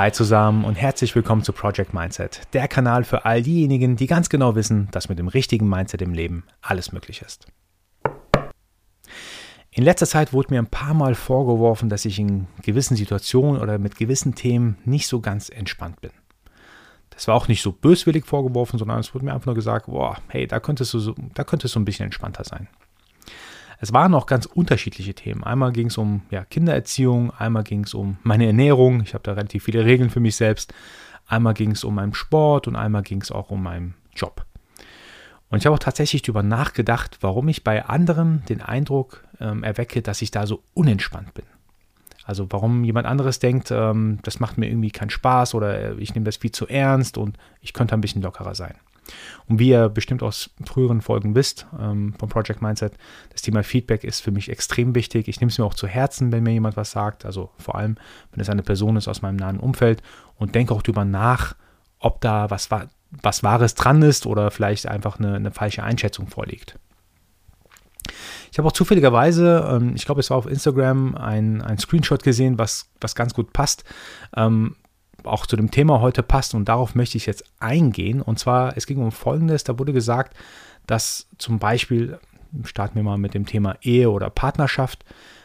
Hi zusammen und herzlich willkommen zu Project Mindset, der Kanal für all diejenigen, die ganz genau wissen, dass mit dem richtigen Mindset im Leben alles möglich ist. In letzter Zeit wurde mir ein paar Mal vorgeworfen, dass ich in gewissen Situationen oder mit gewissen Themen nicht so ganz entspannt bin. Das war auch nicht so böswillig vorgeworfen, sondern es wurde mir einfach nur gesagt, boah, hey, da könntest du so, da könntest du ein bisschen entspannter sein. Es waren auch ganz unterschiedliche Themen. Einmal ging es um ja, Kindererziehung, einmal ging es um meine Ernährung. Ich habe da relativ viele Regeln für mich selbst. Einmal ging es um meinen Sport und einmal ging es auch um meinen Job. Und ich habe auch tatsächlich darüber nachgedacht, warum ich bei anderen den Eindruck ähm, erwecke, dass ich da so unentspannt bin. Also warum jemand anderes denkt, ähm, das macht mir irgendwie keinen Spaß oder ich nehme das viel zu ernst und ich könnte ein bisschen lockerer sein. Und wie ihr bestimmt aus früheren Folgen wisst ähm, vom Project Mindset, das Thema Feedback ist für mich extrem wichtig. Ich nehme es mir auch zu Herzen, wenn mir jemand was sagt. Also vor allem, wenn es eine Person ist aus meinem nahen Umfeld und denke auch darüber nach, ob da was, was Wahres dran ist oder vielleicht einfach eine, eine falsche Einschätzung vorliegt. Ich habe auch zufälligerweise, ähm, ich glaube, es war auf Instagram, ein, ein Screenshot gesehen, was, was ganz gut passt. Ähm, auch zu dem Thema heute passt und darauf möchte ich jetzt eingehen. Und zwar, es ging um Folgendes, da wurde gesagt, dass zum Beispiel, starten wir mal mit dem Thema Ehe oder Partnerschaft,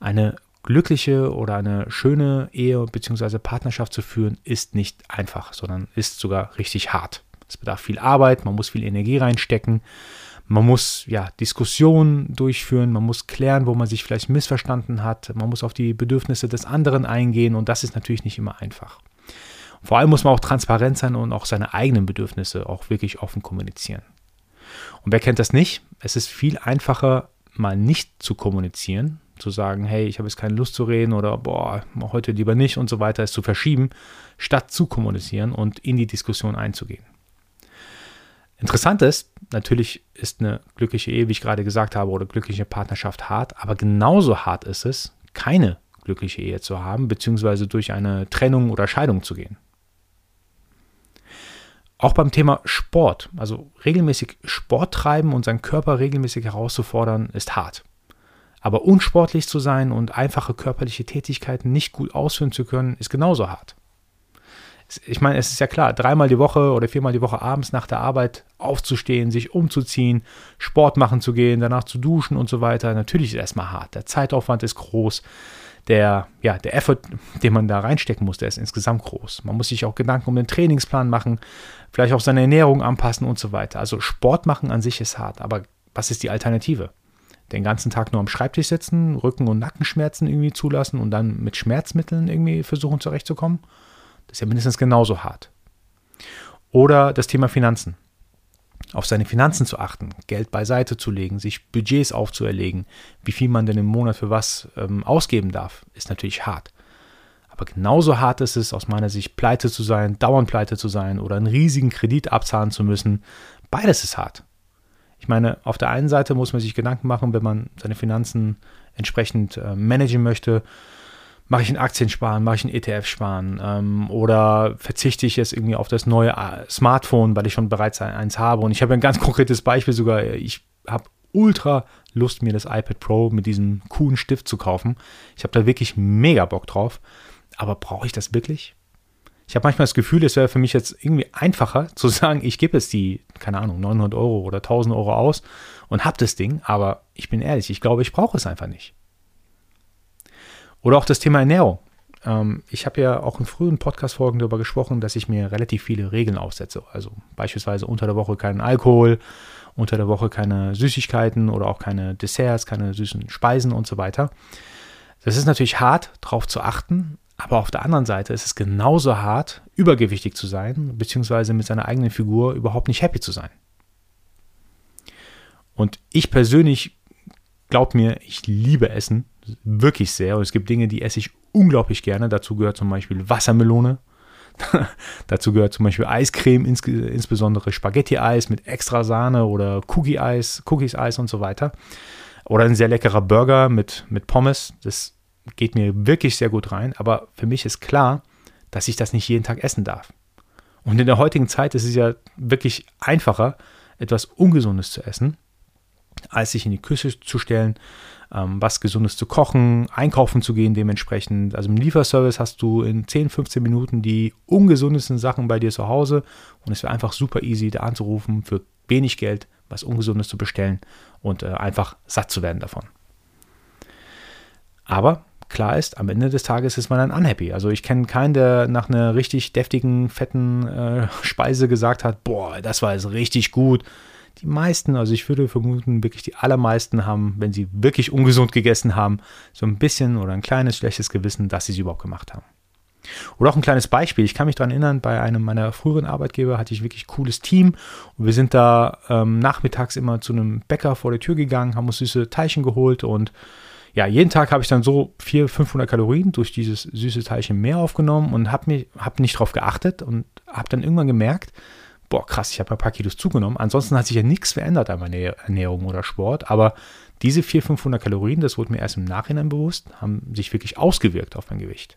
eine glückliche oder eine schöne Ehe bzw. Partnerschaft zu führen, ist nicht einfach, sondern ist sogar richtig hart. Es bedarf viel Arbeit, man muss viel Energie reinstecken, man muss ja Diskussionen durchführen, man muss klären, wo man sich vielleicht missverstanden hat, man muss auf die Bedürfnisse des anderen eingehen und das ist natürlich nicht immer einfach. Vor allem muss man auch transparent sein und auch seine eigenen Bedürfnisse auch wirklich offen kommunizieren. Und wer kennt das nicht? Es ist viel einfacher, mal nicht zu kommunizieren, zu sagen, hey, ich habe jetzt keine Lust zu reden oder boah, heute lieber nicht und so weiter, es zu verschieben, statt zu kommunizieren und in die Diskussion einzugehen. Interessant ist, natürlich ist eine glückliche Ehe, wie ich gerade gesagt habe, oder glückliche Partnerschaft hart, aber genauso hart ist es, keine glückliche Ehe zu haben, beziehungsweise durch eine Trennung oder Scheidung zu gehen. Auch beim Thema Sport, also regelmäßig Sport treiben und seinen Körper regelmäßig herauszufordern, ist hart. Aber unsportlich zu sein und einfache körperliche Tätigkeiten nicht gut ausführen zu können, ist genauso hart. Ich meine, es ist ja klar, dreimal die Woche oder viermal die Woche abends nach der Arbeit aufzustehen, sich umzuziehen, Sport machen zu gehen, danach zu duschen und so weiter. Natürlich ist es erstmal hart. Der Zeitaufwand ist groß der, ja, der Effort, den man da reinstecken muss, der ist insgesamt groß. Man muss sich auch Gedanken um den Trainingsplan machen, vielleicht auch seine Ernährung anpassen und so weiter. Also Sport machen an sich ist hart, aber was ist die Alternative? Den ganzen Tag nur am Schreibtisch sitzen, Rücken- und Nackenschmerzen irgendwie zulassen und dann mit Schmerzmitteln irgendwie versuchen zurechtzukommen? Das ist ja mindestens genauso hart. Oder das Thema Finanzen auf seine Finanzen zu achten, Geld beiseite zu legen, sich Budgets aufzuerlegen, wie viel man denn im Monat für was ähm, ausgeben darf, ist natürlich hart. Aber genauso hart ist es aus meiner Sicht, pleite zu sein, dauernd pleite zu sein oder einen riesigen Kredit abzahlen zu müssen. Beides ist hart. Ich meine, auf der einen Seite muss man sich Gedanken machen, wenn man seine Finanzen entsprechend äh, managen möchte, mache ich in Aktien sparen, mache ich in ETF sparen ähm, oder verzichte ich jetzt irgendwie auf das neue äh, Smartphone, weil ich schon bereits eins habe. Und ich habe ein ganz konkretes Beispiel sogar. Ich habe ultra Lust, mir das iPad Pro mit diesem coolen Stift zu kaufen. Ich habe da wirklich mega Bock drauf. Aber brauche ich das wirklich? Ich habe manchmal das Gefühl, es wäre für mich jetzt irgendwie einfacher zu sagen, ich gebe jetzt die, keine Ahnung, 900 Euro oder 1000 Euro aus und habe das Ding. Aber ich bin ehrlich, ich glaube, ich brauche es einfach nicht. Oder auch das Thema Ernährung. Ähm, ich habe ja auch in frühen Podcast-Folgen darüber gesprochen, dass ich mir relativ viele Regeln aufsetze. Also beispielsweise unter der Woche keinen Alkohol, unter der Woche keine Süßigkeiten oder auch keine Desserts, keine süßen Speisen und so weiter. Das ist natürlich hart, darauf zu achten, aber auf der anderen Seite ist es genauso hart, übergewichtig zu sein, beziehungsweise mit seiner eigenen Figur überhaupt nicht happy zu sein. Und ich persönlich, glaub mir, ich liebe Essen wirklich sehr. Und es gibt Dinge, die esse ich unglaublich gerne. Dazu gehört zum Beispiel Wassermelone. Dazu gehört zum Beispiel Eiscreme, ins, insbesondere Spaghetti-Eis mit extra Sahne oder Cookie-Eis, Cookies-Eis und so weiter. Oder ein sehr leckerer Burger mit, mit Pommes. Das geht mir wirklich sehr gut rein. Aber für mich ist klar, dass ich das nicht jeden Tag essen darf. Und in der heutigen Zeit ist es ja wirklich einfacher, etwas Ungesundes zu essen als sich in die Küche zu stellen, ähm, was Gesundes zu kochen, einkaufen zu gehen dementsprechend. Also im Lieferservice hast du in 10, 15 Minuten die ungesundesten Sachen bei dir zu Hause und es wäre einfach super easy, da anzurufen, für wenig Geld was Ungesundes zu bestellen und äh, einfach satt zu werden davon. Aber klar ist, am Ende des Tages ist man dann unhappy. Also ich kenne keinen, der nach einer richtig deftigen, fetten äh, Speise gesagt hat, boah, das war jetzt richtig gut. Die meisten, also ich würde vermuten, wirklich die allermeisten haben, wenn sie wirklich ungesund gegessen haben, so ein bisschen oder ein kleines schlechtes Gewissen, dass sie es überhaupt gemacht haben. Oder auch ein kleines Beispiel. Ich kann mich daran erinnern, bei einem meiner früheren Arbeitgeber hatte ich wirklich cooles Team und wir sind da ähm, nachmittags immer zu einem Bäcker vor der Tür gegangen, haben uns süße Teilchen geholt und ja, jeden Tag habe ich dann so 400, 500 Kalorien durch dieses süße Teilchen mehr aufgenommen und habe hab nicht darauf geachtet und habe dann irgendwann gemerkt, boah, krass, ich habe ein paar Kilos zugenommen. Ansonsten hat sich ja nichts verändert an meiner Ernährung oder Sport, aber diese 400, 500 Kalorien, das wurde mir erst im Nachhinein bewusst, haben sich wirklich ausgewirkt auf mein Gewicht.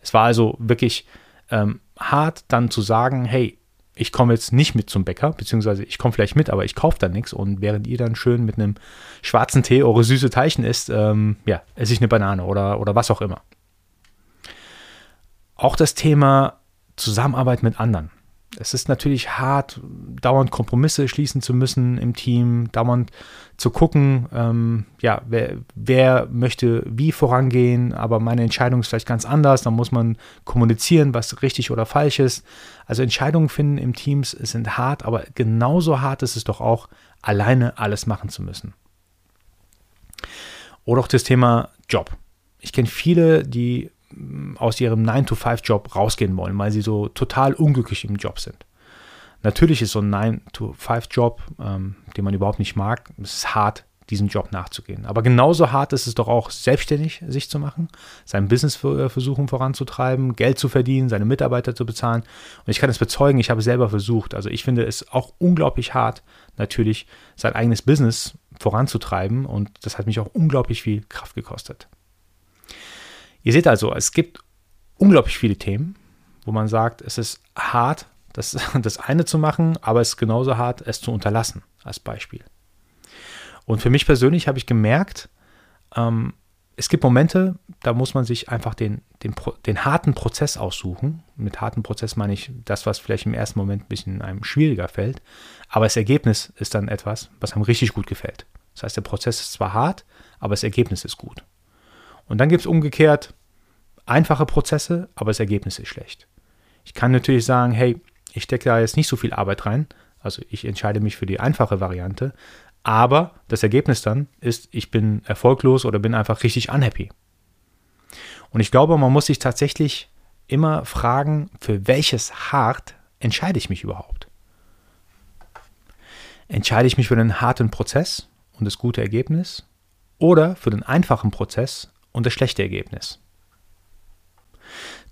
Es war also wirklich ähm, hart dann zu sagen, hey, ich komme jetzt nicht mit zum Bäcker, beziehungsweise ich komme vielleicht mit, aber ich kaufe dann nichts und während ihr dann schön mit einem schwarzen Tee eure süße Teilchen isst, ähm, ja, esse ich eine Banane oder, oder was auch immer. Auch das Thema Zusammenarbeit mit anderen es ist natürlich hart, dauernd Kompromisse schließen zu müssen im Team, dauernd zu gucken, ähm, ja, wer, wer, möchte wie vorangehen, aber meine Entscheidung ist vielleicht ganz anders, dann muss man kommunizieren, was richtig oder falsch ist. Also Entscheidungen finden im Teams sind hart, aber genauso hart ist es doch auch, alleine alles machen zu müssen. Oder auch das Thema Job. Ich kenne viele, die aus ihrem 9-to-5-Job rausgehen wollen, weil sie so total unglücklich im Job sind. Natürlich ist so ein 9-to-5-Job, ähm, den man überhaupt nicht mag, es ist hart, diesem Job nachzugehen. Aber genauso hart ist es doch auch, selbstständig sich zu machen, sein Business äh, versuchen voranzutreiben, Geld zu verdienen, seine Mitarbeiter zu bezahlen. Und ich kann es bezeugen, ich habe es selber versucht. Also ich finde es auch unglaublich hart, natürlich sein eigenes Business voranzutreiben. Und das hat mich auch unglaublich viel Kraft gekostet. Ihr seht also, es gibt unglaublich viele Themen, wo man sagt, es ist hart, das, das eine zu machen, aber es ist genauso hart, es zu unterlassen, als Beispiel. Und für mich persönlich habe ich gemerkt, ähm, es gibt Momente, da muss man sich einfach den, den, den harten Prozess aussuchen. Mit harten Prozess meine ich das, was vielleicht im ersten Moment ein bisschen einem schwieriger fällt. Aber das Ergebnis ist dann etwas, was einem richtig gut gefällt. Das heißt, der Prozess ist zwar hart, aber das Ergebnis ist gut. Und dann gibt es umgekehrt einfache Prozesse, aber das Ergebnis ist schlecht. Ich kann natürlich sagen, hey, ich stecke da jetzt nicht so viel Arbeit rein, also ich entscheide mich für die einfache Variante, aber das Ergebnis dann ist, ich bin erfolglos oder bin einfach richtig unhappy. Und ich glaube, man muss sich tatsächlich immer fragen, für welches Hart entscheide ich mich überhaupt? Entscheide ich mich für den harten Prozess und das gute Ergebnis oder für den einfachen Prozess und das schlechte Ergebnis.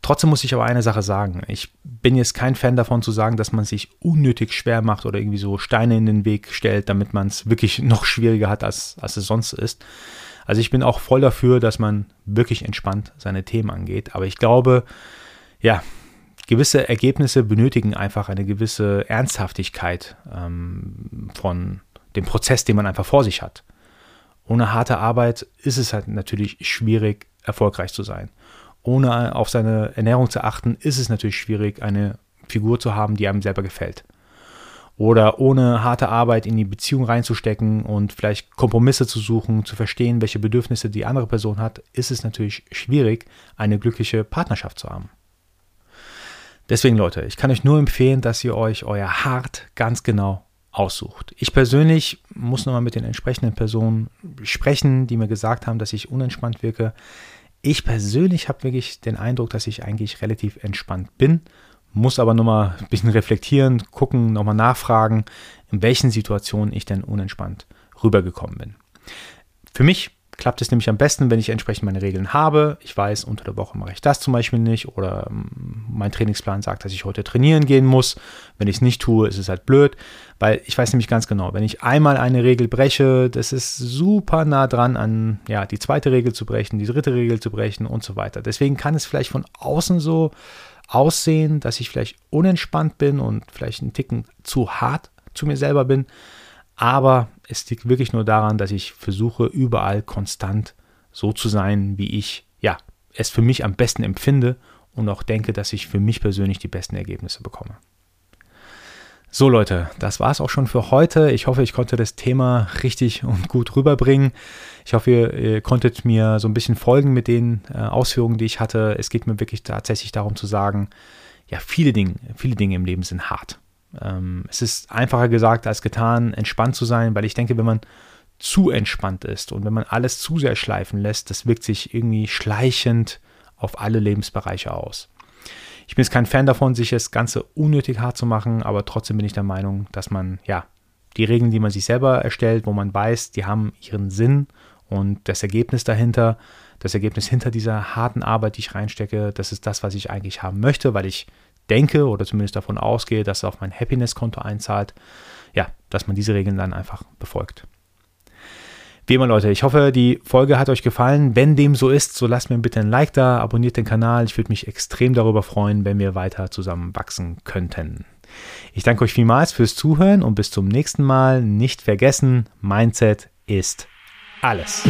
Trotzdem muss ich aber eine Sache sagen. Ich bin jetzt kein Fan davon zu sagen, dass man sich unnötig schwer macht oder irgendwie so Steine in den Weg stellt, damit man es wirklich noch schwieriger hat, als, als es sonst ist. Also ich bin auch voll dafür, dass man wirklich entspannt seine Themen angeht. Aber ich glaube, ja, gewisse Ergebnisse benötigen einfach eine gewisse Ernsthaftigkeit ähm, von dem Prozess, den man einfach vor sich hat. Ohne harte Arbeit ist es halt natürlich schwierig, erfolgreich zu sein. Ohne auf seine Ernährung zu achten, ist es natürlich schwierig, eine Figur zu haben, die einem selber gefällt. Oder ohne harte Arbeit in die Beziehung reinzustecken und vielleicht Kompromisse zu suchen, zu verstehen, welche Bedürfnisse die andere Person hat, ist es natürlich schwierig, eine glückliche Partnerschaft zu haben. Deswegen Leute, ich kann euch nur empfehlen, dass ihr euch euer Hart ganz genau aussucht. Ich persönlich muss nochmal mit den entsprechenden Personen sprechen, die mir gesagt haben, dass ich unentspannt wirke. Ich persönlich habe wirklich den Eindruck, dass ich eigentlich relativ entspannt bin, muss aber nochmal ein bisschen reflektieren, gucken, nochmal nachfragen, in welchen Situationen ich denn unentspannt rübergekommen bin. Für mich klappt es nämlich am besten, wenn ich entsprechend meine Regeln habe. Ich weiß, unter der Woche mache ich das zum Beispiel nicht oder ähm, mein Trainingsplan sagt, dass ich heute trainieren gehen muss. Wenn ich es nicht tue, ist es halt blöd, weil ich weiß nämlich ganz genau, wenn ich einmal eine Regel breche, das ist super nah dran an ja, die zweite Regel zu brechen, die dritte Regel zu brechen und so weiter. Deswegen kann es vielleicht von außen so aussehen, dass ich vielleicht unentspannt bin und vielleicht einen Ticken zu hart zu mir selber bin. Aber es liegt wirklich nur daran, dass ich versuche, überall konstant so zu sein, wie ich ja, es für mich am besten empfinde und auch denke, dass ich für mich persönlich die besten Ergebnisse bekomme. So Leute, das war es auch schon für heute. Ich hoffe, ich konnte das Thema richtig und gut rüberbringen. Ich hoffe, ihr, ihr konntet mir so ein bisschen folgen mit den äh, Ausführungen, die ich hatte. Es geht mir wirklich tatsächlich darum zu sagen, ja, viele Dinge, viele Dinge im Leben sind hart. Ähm, es ist einfacher gesagt als getan, entspannt zu sein, weil ich denke, wenn man zu entspannt ist und wenn man alles zu sehr schleifen lässt, das wirkt sich irgendwie schleichend auf alle Lebensbereiche aus. Ich bin jetzt kein Fan davon, sich das Ganze unnötig hart zu machen, aber trotzdem bin ich der Meinung, dass man, ja, die Regeln, die man sich selber erstellt, wo man weiß, die haben ihren Sinn und das Ergebnis dahinter, das Ergebnis hinter dieser harten Arbeit, die ich reinstecke, das ist das, was ich eigentlich haben möchte, weil ich denke oder zumindest davon ausgehe, dass es auf mein Happiness-Konto einzahlt. Ja, dass man diese Regeln dann einfach befolgt. Wie immer, Leute, ich hoffe, die Folge hat euch gefallen. Wenn dem so ist, so lasst mir bitte ein Like da, abonniert den Kanal. Ich würde mich extrem darüber freuen, wenn wir weiter zusammen wachsen könnten. Ich danke euch vielmals fürs Zuhören und bis zum nächsten Mal. Nicht vergessen, Mindset ist alles.